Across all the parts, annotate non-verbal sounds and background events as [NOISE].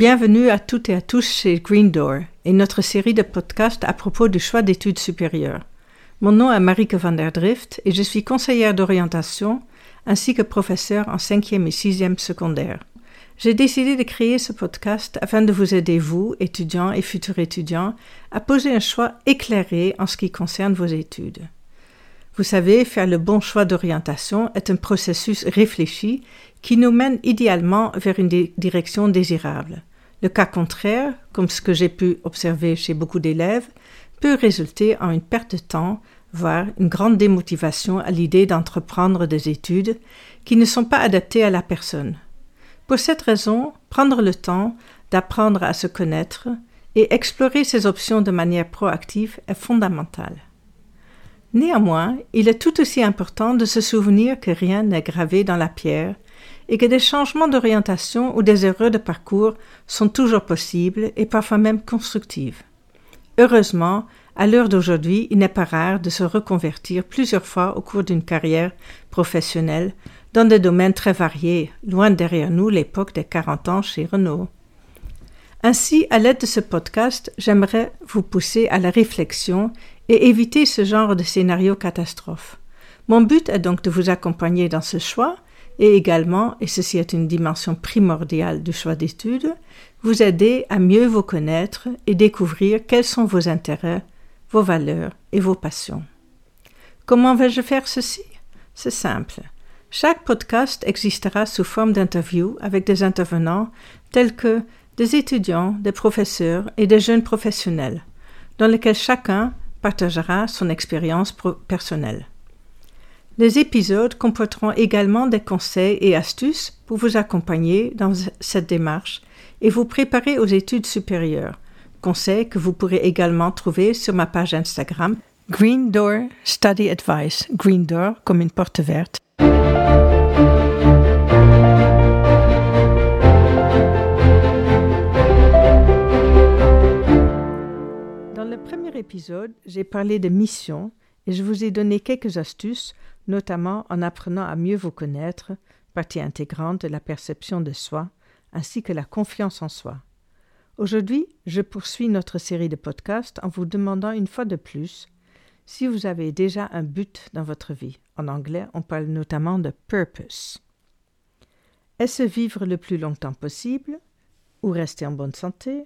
Bienvenue à toutes et à tous chez Green Door et notre série de podcasts à propos du choix d'études supérieures. Mon nom est Marieke van der Drift et je suis conseillère d'orientation ainsi que professeure en 5e et 6e secondaire. J'ai décidé de créer ce podcast afin de vous aider, vous, étudiants et futurs étudiants, à poser un choix éclairé en ce qui concerne vos études. Vous savez, faire le bon choix d'orientation est un processus réfléchi qui nous mène idéalement vers une direction désirable. Le cas contraire, comme ce que j'ai pu observer chez beaucoup d'élèves, peut résulter en une perte de temps, voire une grande démotivation à l'idée d'entreprendre des études qui ne sont pas adaptées à la personne. Pour cette raison, prendre le temps d'apprendre à se connaître et explorer ses options de manière proactive est fondamental. Néanmoins, il est tout aussi important de se souvenir que rien n'est gravé dans la pierre et que des changements d'orientation ou des erreurs de parcours sont toujours possibles et parfois même constructives. Heureusement, à l'heure d'aujourd'hui, il n'est pas rare de se reconvertir plusieurs fois au cours d'une carrière professionnelle dans des domaines très variés, loin derrière nous l'époque des 40 ans chez Renault. Ainsi, à l'aide de ce podcast, j'aimerais vous pousser à la réflexion et éviter ce genre de scénario catastrophe. Mon but est donc de vous accompagner dans ce choix et également, et ceci est une dimension primordiale du choix d'études, vous aider à mieux vous connaître et découvrir quels sont vos intérêts, vos valeurs et vos passions. Comment vais-je faire ceci? C'est simple. Chaque podcast existera sous forme d'interviews avec des intervenants tels que des étudiants, des professeurs et des jeunes professionnels, dans lesquels chacun partagera son expérience personnelle. Les épisodes comporteront également des conseils et astuces pour vous accompagner dans cette démarche et vous préparer aux études supérieures, conseils que vous pourrez également trouver sur ma page Instagram Green Door Study Advice, Green Door comme une porte verte. Dans le premier épisode, j'ai parlé de mission et je vous ai donné quelques astuces notamment en apprenant à mieux vous connaître, partie intégrante de la perception de soi, ainsi que la confiance en soi. Aujourd'hui, je poursuis notre série de podcasts en vous demandant une fois de plus si vous avez déjà un but dans votre vie. En anglais, on parle notamment de purpose. Est-ce vivre le plus longtemps possible, ou rester en bonne santé,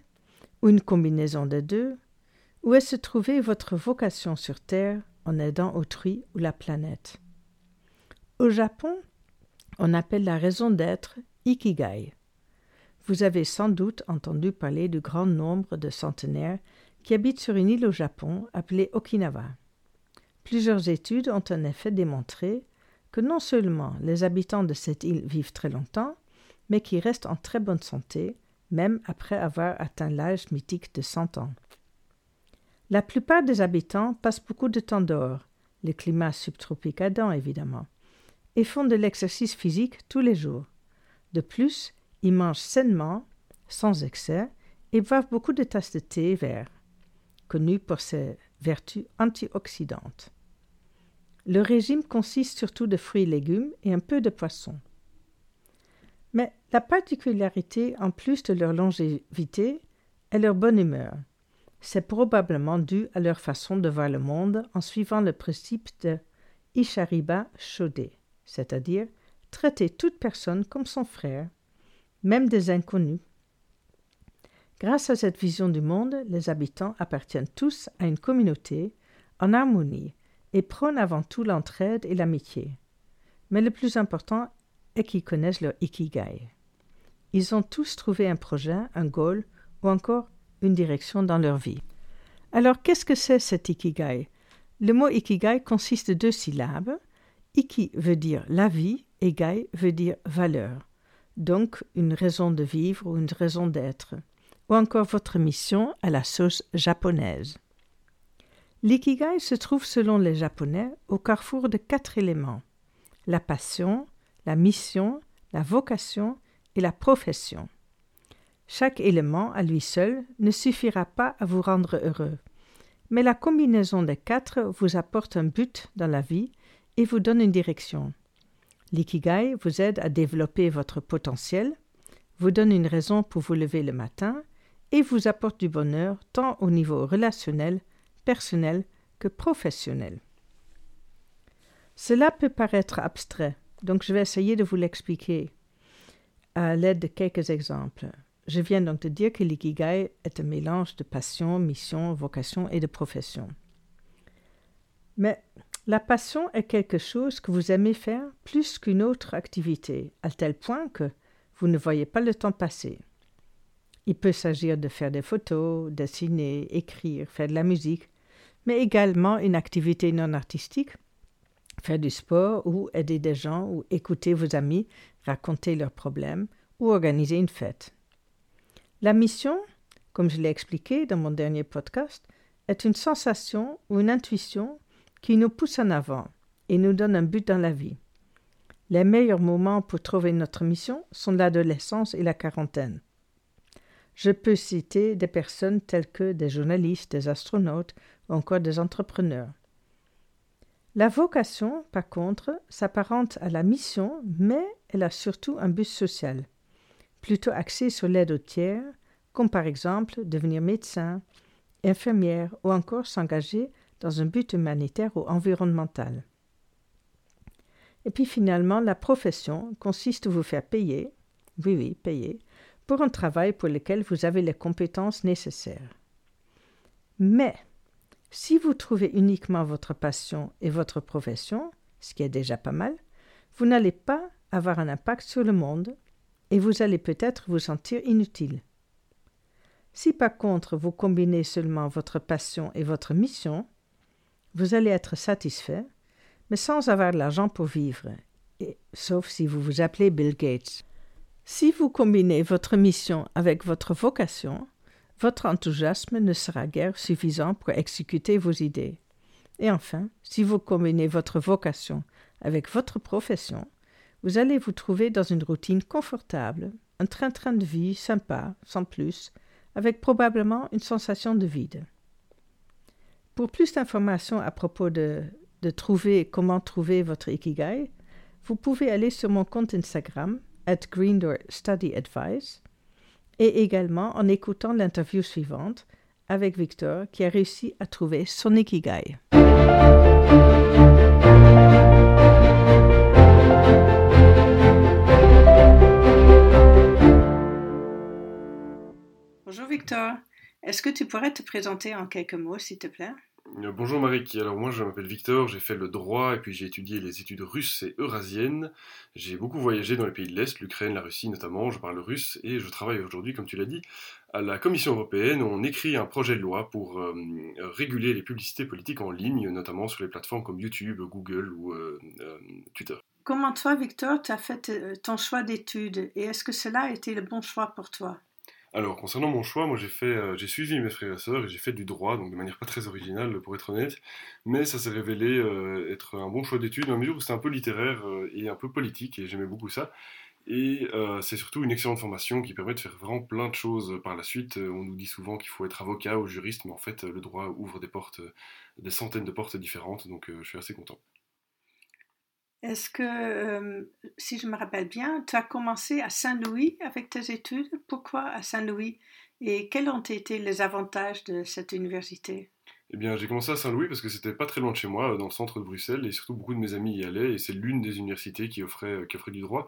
ou une combinaison des deux, ou est-ce trouver votre vocation sur Terre en aidant autrui ou la planète? Au Japon, on appelle la raison d'être Ikigai. Vous avez sans doute entendu parler du grand nombre de centenaires qui habitent sur une île au Japon appelée Okinawa. Plusieurs études ont en effet démontré que non seulement les habitants de cette île vivent très longtemps, mais qu'ils restent en très bonne santé, même après avoir atteint l'âge mythique de 100 ans. La plupart des habitants passent beaucoup de temps dehors, le climat subtropique aidant évidemment et font de l'exercice physique tous les jours. De plus, ils mangent sainement, sans excès, et boivent beaucoup de tasses de thé vert, connu pour ses vertus antioxydantes. Le régime consiste surtout de fruits et légumes et un peu de poisson. Mais la particularité, en plus de leur longévité, est leur bonne humeur. C'est probablement dû à leur façon de voir le monde en suivant le principe de Ishariba Shodé c'est-à-dire traiter toute personne comme son frère, même des inconnus. Grâce à cette vision du monde, les habitants appartiennent tous à une communauté en harmonie et prônent avant tout l'entraide et l'amitié. Mais le plus important est qu'ils connaissent leur ikigai. Ils ont tous trouvé un projet, un goal ou encore une direction dans leur vie. Alors qu'est-ce que c'est cet ikigai? Le mot ikigai consiste de deux syllabes Iki veut dire la vie et gai veut dire valeur, donc une raison de vivre ou une raison d'être, ou encore votre mission à la sauce japonaise. L'ikigai se trouve selon les Japonais au carrefour de quatre éléments la passion, la mission, la vocation et la profession. Chaque élément à lui seul ne suffira pas à vous rendre heureux, mais la combinaison des quatre vous apporte un but dans la vie et vous donne une direction. L'ikigai vous aide à développer votre potentiel, vous donne une raison pour vous lever le matin et vous apporte du bonheur tant au niveau relationnel, personnel que professionnel. Cela peut paraître abstrait, donc je vais essayer de vous l'expliquer à l'aide de quelques exemples. Je viens donc de dire que l'ikigai est un mélange de passion, mission, vocation et de profession. Mais la passion est quelque chose que vous aimez faire plus qu'une autre activité, à tel point que vous ne voyez pas le temps passer. Il peut s'agir de faire des photos, dessiner, écrire, faire de la musique, mais également une activité non artistique, faire du sport ou aider des gens ou écouter vos amis raconter leurs problèmes ou organiser une fête. La mission, comme je l'ai expliqué dans mon dernier podcast, est une sensation ou une intuition qui nous pousse en avant et nous donne un but dans la vie. Les meilleurs moments pour trouver notre mission sont l'adolescence et la quarantaine. Je peux citer des personnes telles que des journalistes, des astronautes ou encore des entrepreneurs. La vocation, par contre, s'apparente à la mission, mais elle a surtout un but social, plutôt axé sur l'aide aux tiers, comme par exemple devenir médecin, infirmière ou encore s'engager dans un but humanitaire ou environnemental. Et puis finalement, la profession consiste à vous faire payer, oui oui, payer, pour un travail pour lequel vous avez les compétences nécessaires. Mais si vous trouvez uniquement votre passion et votre profession, ce qui est déjà pas mal, vous n'allez pas avoir un impact sur le monde et vous allez peut-être vous sentir inutile. Si par contre vous combinez seulement votre passion et votre mission, vous allez être satisfait, mais sans avoir de l'argent pour vivre, et, sauf si vous vous appelez Bill Gates. Si vous combinez votre mission avec votre vocation, votre enthousiasme ne sera guère suffisant pour exécuter vos idées. Et enfin, si vous combinez votre vocation avec votre profession, vous allez vous trouver dans une routine confortable, un train-train de vie sympa, sans plus, avec probablement une sensation de vide. Pour plus d'informations à propos de, trouver comment trouver votre ikigai, vous pouvez aller sur mon compte Instagram at Greendoor Study Advice et également en écoutant l'interview suivante avec Victor qui a réussi à trouver son ikigai. Bonjour Victor, est-ce que tu pourrais te présenter en quelques mots s'il te plaît? Euh, bonjour Marik, alors moi je m'appelle Victor, j'ai fait le droit et puis j'ai étudié les études russes et eurasiennes. J'ai beaucoup voyagé dans les pays de l'Est, l'Ukraine, la Russie notamment, je parle russe et je travaille aujourd'hui, comme tu l'as dit, à la Commission européenne. On écrit un projet de loi pour euh, réguler les publicités politiques en ligne, notamment sur les plateformes comme YouTube, Google ou euh, Twitter. Comment toi, Victor, tu as fait ton choix d'études et est-ce que cela a été le bon choix pour toi? Alors, concernant mon choix, moi j'ai fait, euh, j'ai suivi mes frères et sœurs et j'ai fait du droit, donc de manière pas très originale pour être honnête, mais ça s'est révélé euh, être un bon choix d'études dans la mesure où c'était un peu littéraire euh, et un peu politique et j'aimais beaucoup ça. Et c'est surtout une excellente formation qui permet de faire vraiment plein de choses par la suite. On nous dit souvent qu'il faut être avocat ou juriste, mais en fait le droit ouvre des portes, des centaines de portes différentes, donc je suis assez content. Est-ce que, euh, si je me rappelle bien, tu as commencé à Saint-Louis avec tes études? Pourquoi à Saint-Louis? Et quels ont été les avantages de cette université? Eh bien, j'ai commencé à Saint-Louis parce que c'était pas très loin de chez moi, dans le centre de Bruxelles, et surtout beaucoup de mes amis y allaient, et c'est l'une des universités qui offrait, euh, qui offrait du droit.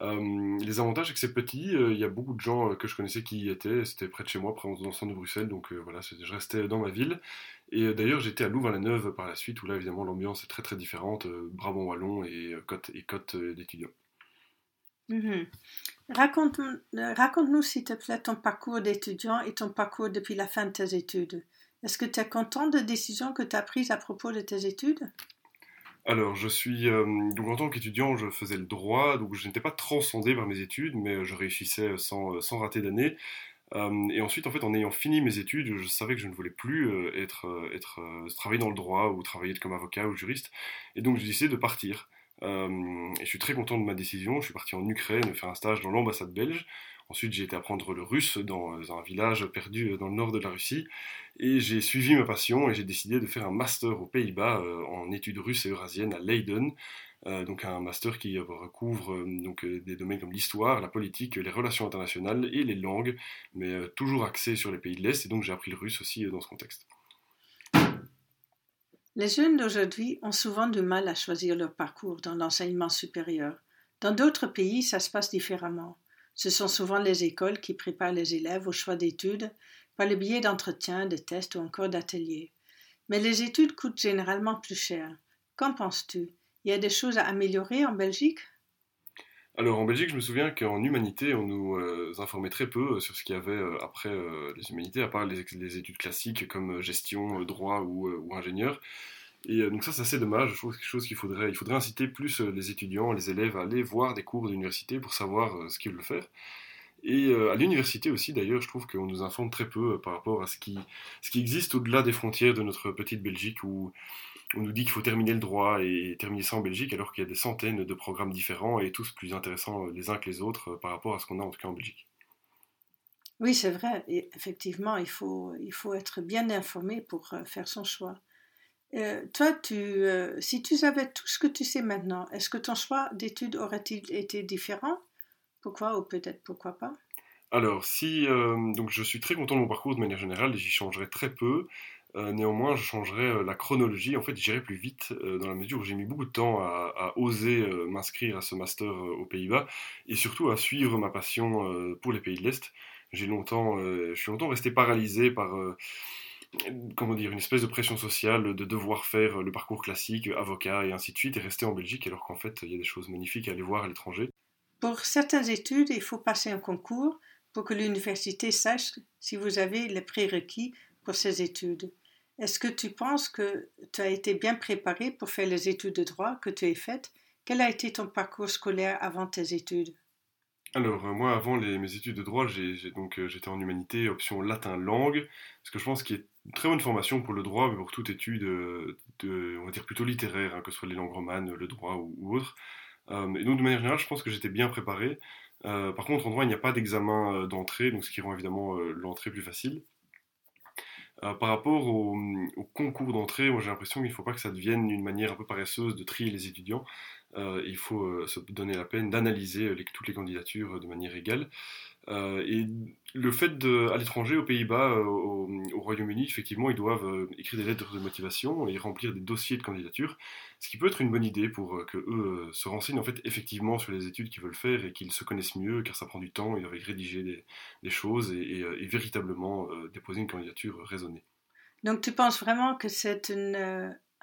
Euh, les avantages, c'est que c'est petit, il y a beaucoup de gens que je connaissais qui y étaient, c'était près de chez moi, près dans le centre de Bruxelles, donc voilà, je restais dans ma ville. Et euh, d'ailleurs, j'étais à Louvain-la-Neuve par la suite, où là, évidemment, l'ambiance est très très différente, euh, Brabant-Wallon et euh, côte, et côte d'étudiants. Mhm. Raconte-nous, s'il te plaît, ton parcours d'étudiant et ton parcours depuis la fin de tes études. Est-ce que tu es content des décisions que tu as prises à propos de tes études? Alors, je suis donc en tant qu'étudiant, je faisais le droit, donc je n'étais pas transcendé par mes études, mais je réussissais sans, sans rater d'année. Euh, et ensuite, en fait, en ayant fini mes études, je savais que je ne voulais plus euh, être, euh, être travailler dans le droit ou travailler comme avocat ou juriste. Et donc, j'ai décidé de partir. et je suis très content de ma décision. Je suis parti en Ukraine faire un stage dans l'ambassade belge. Ensuite, j'ai été apprendre le russe dans un village perdu dans le nord de la Russie. Et j'ai suivi ma passion et j'ai décidé de faire un master aux Pays-Bas en études russes et eurasiennes à Leiden. donc un master qui recouvre donc, des domaines comme l'histoire, la politique, les relations internationales et les langues, mais toujours axé sur les pays de l'Est. Et donc j'ai appris le russe aussi dans ce contexte. Les jeunes d'aujourd'hui ont souvent du mal à choisir leur parcours dans l'enseignement supérieur. Dans d'autres pays, ça se passe différemment. Ce sont souvent les écoles qui préparent les élèves au choix d'études par le biais d'entretiens, de tests ou encore d'ateliers. Mais les études coûtent généralement plus cher. Qu'en penses-tu? Il y a des choses à améliorer en Belgique? Alors en Belgique, je me souviens qu'en humanité, on nous euh, informait très peu euh, sur ce qu'il y avait euh, après les humanités, à part les, études classiques comme gestion, droit ou, ingénieur. Et donc ça, c'est assez dommage. Je trouve quelque chose qu'il faudrait, il faudrait inciter plus les étudiants, les élèves à aller voir des cours d'université pour savoir ce qu'ils veulent faire. Et à l'université aussi, d'ailleurs, je trouve qu'on nous informe très peu par rapport à ce qui, existe au-delà des frontières de notre petite Belgique où on nous dit qu'il faut terminer le droit et terminer ça en Belgique, alors qu'il y a des centaines de programmes différents et tous plus intéressants les uns que les autres euh, par rapport à ce qu'on a en tout cas en Belgique. Oui, c'est vrai. Et effectivement, il faut, être bien informé pour euh, faire son choix. Euh, toi, tu, si tu savais tout ce que tu sais maintenant, est-ce que ton choix d'études aurait-il été différent? Pourquoi ou peut-être pourquoi pas? Alors, si donc je suis très content de mon parcours de manière générale, j'y changerai très peu. Euh, néanmoins, je changerais euh, la chronologie. En fait, j'irai plus vite euh, dans la mesure où j'ai mis beaucoup de temps à, oser m'inscrire à ce master aux Pays-Bas et surtout à suivre ma passion pour les pays de l'Est. J'ai longtemps, je suis longtemps resté paralysé par comment dire, une espèce de pression sociale de devoir faire le parcours classique, avocat et ainsi de suite, et rester en Belgique, alors qu'en fait, il y a des choses magnifiques à aller voir à l'étranger. Pour certaines études, il faut passer un concours pour que l'université sache si vous avez les prérequis pour ces études. Est-ce que tu penses que tu as été bien préparé pour faire les études de droit que tu as faites? Quel a été ton parcours scolaire avant tes études? Alors, euh, moi, avant mes études de droit, donc euh, j'étais en humanité, option latin-langue, ce que je pense qui est une très bonne formation pour le droit, mais pour toute étude, euh, on va dire plutôt littéraire, hein, que ce soit les langues romanes, le droit ou, autre. et donc, de manière générale, je pense que j'étais bien préparé. par contre, en droit, il n'y a pas d'examen d'entrée, donc ce qui rend évidemment l'entrée plus facile. Par rapport au, concours d'entrée, moi j'ai l'impression qu'il ne faut pas que ça devienne une manière un peu paresseuse de trier les étudiants. Euh, il faut euh, se donner la peine d'analyser toutes les candidatures de manière égale. et le fait à l'étranger, aux Pays-Bas, au, Royaume-Uni, effectivement, ils doivent écrire des lettres de motivation et remplir des dossiers de candidature, ce qui peut être une bonne idée pour que eux se renseignent en fait effectivement sur les études qu'ils veulent faire et qu'ils se connaissent mieux, car ça prend du temps, ils doivent rédiger des, choses et, véritablement déposer une candidature raisonnée. Donc tu penses vraiment que c'est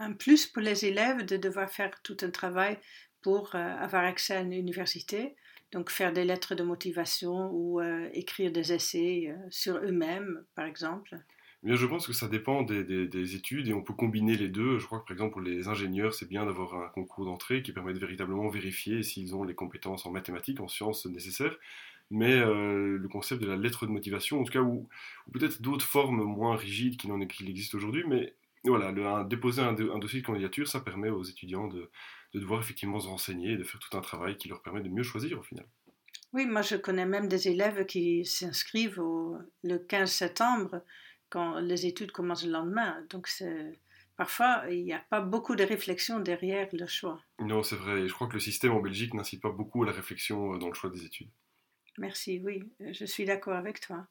un plus pour les élèves de devoir faire tout un travail pour avoir accès à une université donc faire des lettres de motivation ou euh, écrire des essais euh, sur eux-mêmes, par exemple Bien, je pense que ça dépend des, études et on peut combiner les deux. Je crois que par exemple pour les ingénieurs, c'est bien d'avoir un concours d'entrée qui permet de véritablement vérifier s'ils ont les compétences en mathématiques, en sciences nécessaires. Mais euh, le concept de la lettre de motivation, en tout cas, ou, peut-être d'autres formes moins rigides qu'il en existe aujourd'hui, mais voilà, déposer un, dossier de candidature, ça permet aux étudiants de, de devoir effectivement se renseigner et de faire tout un travail qui leur permet de mieux choisir au final. Oui, moi je connais même des élèves qui s'inscrivent le 15 septembre quand les études commencent le lendemain. Donc parfois il n'y a pas beaucoup de réflexion derrière le choix. Non, c'est vrai. je crois que le système en Belgique n'incite pas beaucoup à la réflexion euh, dans le choix des études. Merci, oui, je suis d'accord avec toi.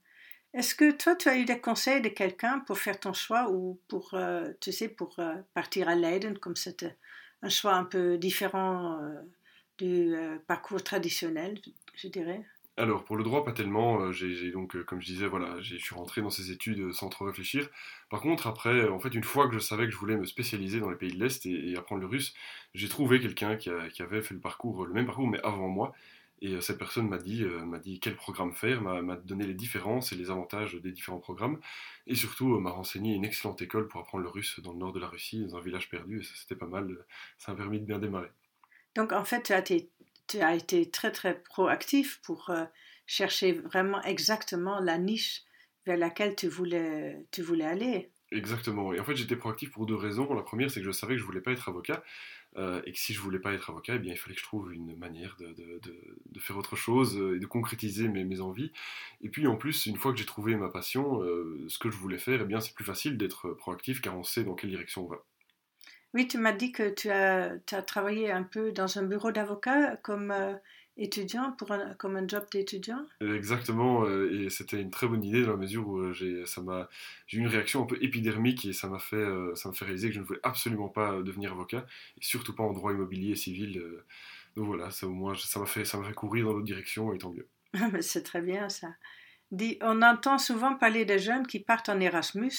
Est-ce que toi, tu as eu des conseils de quelqu'un pour faire ton choix ou pour, euh, tu sais, pour euh, partir à Leiden, comme c'était un choix un peu différent euh, du parcours traditionnel, je dirais? Alors pour le droit pas tellement, j'ai donc comme je disais voilà, je suis rentré dans ces études sans trop réfléchir. Par contre après en fait une fois que je savais que je voulais me spécialiser dans les pays de l'Est et, apprendre le russe, j'ai trouvé quelqu'un qui, qui, avait fait le parcours le même parcours mais avant moi et cette personne m'a dit, m'a dit quel programme faire, m'a donné les différences et les avantages des différents programmes, et surtout m'a renseigné une excellente école pour apprendre le russe dans le nord de la Russie, dans un village perdu, et ça c'était pas mal, ça a permis de bien démarrer. Donc en fait, tu as été, tu as été très très proactif pour chercher vraiment exactement la niche vers laquelle tu voulais, tu voulais aller. Exactement. Et en fait, j'étais proactif pour deux raisons. La première, c'est que je savais que je voulais pas être avocat. Euh, et que si je voulais pas être avocat, eh bien, il fallait que je trouve une manière de, faire autre chose euh, et de concrétiser mes, envies. Et puis en plus, une fois que j'ai trouvé ma passion, euh, ce que je voulais faire, eh bien, c'est plus facile d'être proactif car on sait dans quelle direction on va. Oui, tu m'as dit que tu as, tu as, travaillé un peu dans un bureau d'avocat comme étudiant, pour un, comme un job d'étudiant? Exactement, euh, et c'était une très bonne idée dans la mesure où euh, j'ai, eu une réaction un peu épidermique et ça m'a fait, euh, ça m'a fait réaliser que je ne voulais absolument pas devenir avocat, et surtout pas en droit immobilier et civil. donc voilà, ça, au moins, ça m'a fait, ça fait courir dans l'autre direction, et tant mieux. [LAUGHS] C'est très bien ça. On entend souvent parler de jeunes qui partent en Erasmus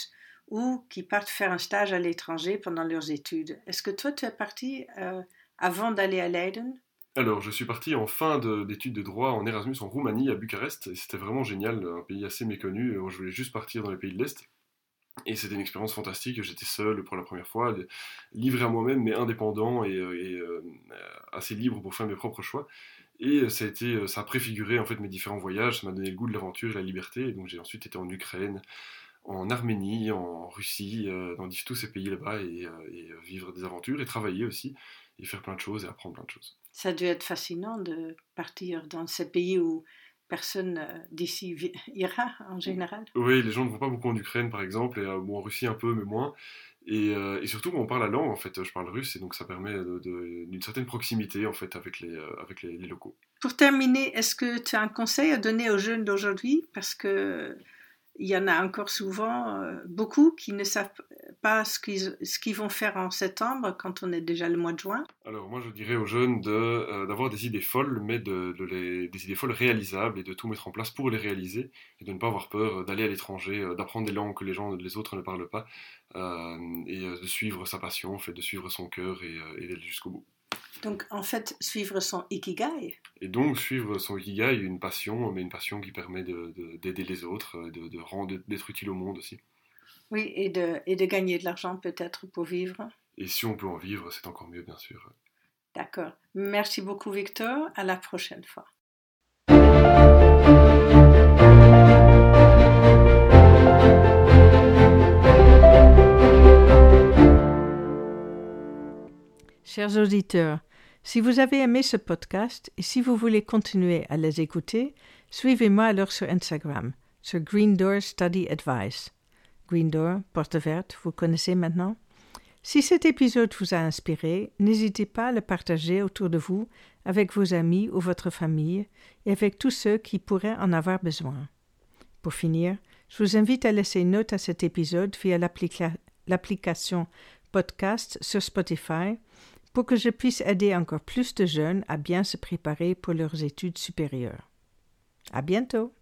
ou qui partent faire un stage à l'étranger pendant leurs études. Est-ce que toi, tu es parti avant d'aller à Leiden? Alors, je suis parti en fin d'études de, droit en Erasmus en Roumanie, à Bucarest, c'était vraiment génial, un pays assez méconnu. Je voulais juste partir dans les pays de l'Est. Et c'était une expérience fantastique. J'étais seul pour la première fois, livré à moi-même, mais indépendant et, euh, assez libre pour faire mes propres choix. Et ça a, été, ça a préfiguré en fait mes différents voyages. Ça m'a donné le goût de l'aventure et de la liberté. Et donc j'ai ensuite été en Ukraine, en Arménie, en Russie, euh, dans tous ces pays là-bas et, euh, et, vivre des aventures et travailler aussi et faire plein de choses et apprendre plein de choses. Ça a dû être fascinant de partir dans ces pays où personne euh, d'ici [LAUGHS] ira en général. Oui, les gens ne vont pas beaucoup en Ukraine par exemple, et bon, en Russie un peu, mais moins. Et, et, surtout on parle la langue, en fait, je parle russe, et donc ça permet d'une certaine proximité en fait avec les, avec les, les locaux. Pour terminer, est-ce que tu as un conseil à donner aux jeunes d'aujourd'hui? Parce que il y en a encore souvent euh, beaucoup qui ne savent pas ce qu'ils, vont faire en septembre quand on est déjà le mois de juin. Alors moi je dirais aux jeunes euh, d'avoir des idées folles, mais des idées folles réalisables et de tout mettre en place pour les réaliser et de ne pas avoir peur d'aller à l'étranger, euh, d'apprendre des langues que les gens, autres ne parlent pas et de suivre sa passion, fait, de suivre son cœur et, et d'aller jusqu'au bout. Donc, en fait, suivre son ikigai. Et donc, suivre son ikigai, une passion, mais une passion qui permet d'aider de, les autres, de, de rendre, d'être utile au monde aussi. Oui, et de, et de gagner de l'argent peut-être pour vivre. Et si on peut en vivre, c'est encore mieux, bien sûr. D'accord. Merci beaucoup, Victor. À la prochaine fois. Chers auditeurs, si vous avez aimé ce podcast et si vous voulez continuer à les écouter, suivez-moi alors sur Instagram, sur Green Door Study Advice. Green Door, porte verte, vous connaissez maintenant? Si cet épisode vous a inspiré, n'hésitez pas à le partager autour de vous avec vos amis ou votre famille et avec tous ceux qui pourraient en avoir besoin. Pour finir, je vous invite à laisser une note à cet épisode via l'application podcast sur Spotify pour que je puisse aider encore plus de jeunes à bien se préparer pour leurs études supérieures. À bientôt!